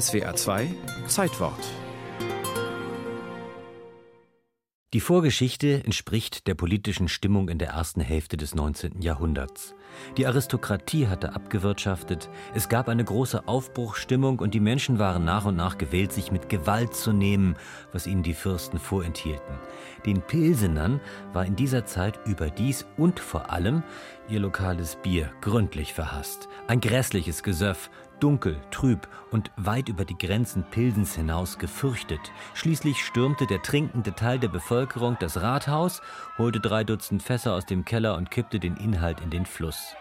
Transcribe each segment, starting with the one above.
SWA 2 Zeitwort Die Vorgeschichte entspricht der politischen Stimmung in der ersten Hälfte des 19. Jahrhunderts. Die Aristokratie hatte abgewirtschaftet, es gab eine große Aufbruchsstimmung und die Menschen waren nach und nach gewillt, sich mit Gewalt zu nehmen, was ihnen die Fürsten vorenthielten. Den Pilsenern war in dieser Zeit überdies und vor allem ihr lokales Bier gründlich verhasst. Ein grässliches Gesöff, dunkel, trüb und weit über die Grenzen Pilsens hinaus gefürchtet. Schließlich stürmte der trinkende Teil der Bevölkerung das Rathaus, holte drei Dutzend Fässer aus dem Keller und kippte den Inhalt in den Fluss.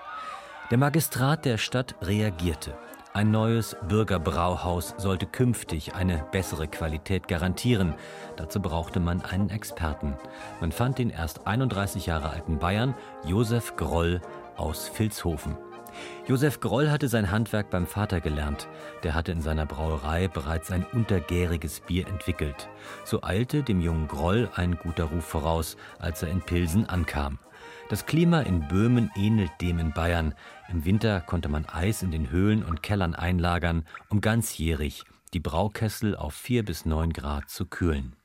Der Magistrat der Stadt reagierte. Ein neues Bürgerbrauhaus sollte künftig eine bessere Qualität garantieren. Dazu brauchte man einen Experten. Man fand den erst 31 Jahre alten Bayern Josef Groll aus Vilshofen. Josef Groll hatte sein Handwerk beim Vater gelernt. Der hatte in seiner Brauerei bereits ein untergäriges Bier entwickelt. So eilte dem jungen Groll ein guter Ruf voraus, als er in Pilsen ankam. Das Klima in Böhmen ähnelt dem in Bayern. Im Winter konnte man Eis in den Höhlen und Kellern einlagern, um ganzjährig die Braukessel auf vier bis neun Grad zu kühlen.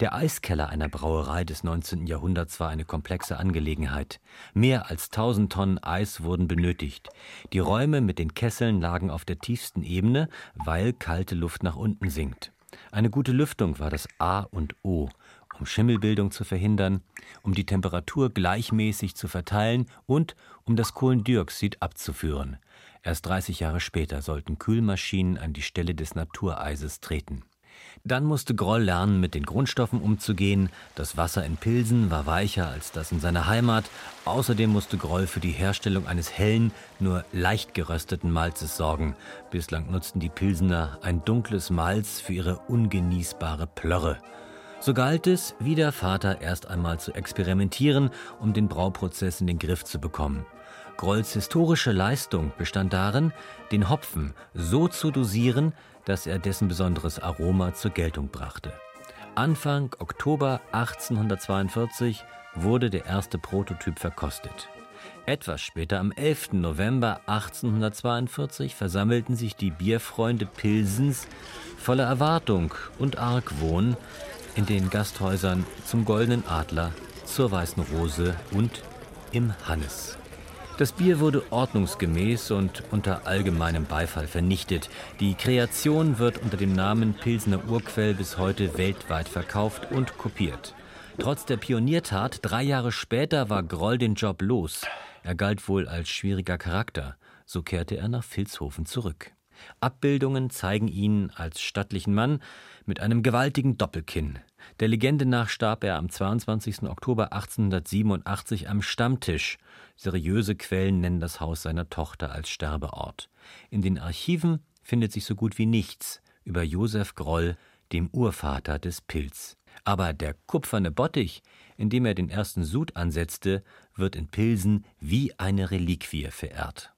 Der Eiskeller einer Brauerei des 19. Jahrhunderts war eine komplexe Angelegenheit. Mehr als 1000 Tonnen Eis wurden benötigt. Die Räume mit den Kesseln lagen auf der tiefsten Ebene, weil kalte Luft nach unten sinkt. Eine gute Lüftung war das A und O, um Schimmelbildung zu verhindern, um die Temperatur gleichmäßig zu verteilen und um das Kohlendioxid abzuführen. Erst 30 Jahre später sollten Kühlmaschinen an die Stelle des Natureises treten. Dann musste Groll lernen, mit den Grundstoffen umzugehen. Das Wasser in Pilsen war weicher als das in seiner Heimat. Außerdem musste Groll für die Herstellung eines hellen, nur leicht gerösteten Malzes sorgen. Bislang nutzten die Pilsener ein dunkles Malz für ihre ungenießbare Plörre. So galt es, wie der Vater, erst einmal zu experimentieren, um den Brauprozess in den Griff zu bekommen. Grolls historische Leistung bestand darin, den Hopfen so zu dosieren, dass er dessen besonderes Aroma zur Geltung brachte. Anfang Oktober 1842 wurde der erste Prototyp verkostet. Etwas später, am 11. November 1842, versammelten sich die Bierfreunde Pilsens voller Erwartung und Argwohn in den Gasthäusern zum Goldenen Adler, zur Weißen Rose und im Hannes. Das Bier wurde ordnungsgemäß und unter allgemeinem Beifall vernichtet. Die Kreation wird unter dem Namen Pilsner Urquell bis heute weltweit verkauft und kopiert. Trotz der Pioniertat, drei Jahre später war Groll den Job los. Er galt wohl als schwieriger Charakter. So kehrte er nach Vilshofen zurück. Abbildungen zeigen ihn als stattlichen Mann mit einem gewaltigen Doppelkinn. Der Legende nach starb er am 22. Oktober 1887 am Stammtisch Seriöse Quellen nennen das Haus seiner Tochter als Sterbeort. In den Archiven findet sich so gut wie nichts über Josef Groll, dem Urvater des Pilz. Aber der kupferne Bottich, in dem er den ersten Sud ansetzte, wird in Pilsen wie eine Reliquie verehrt.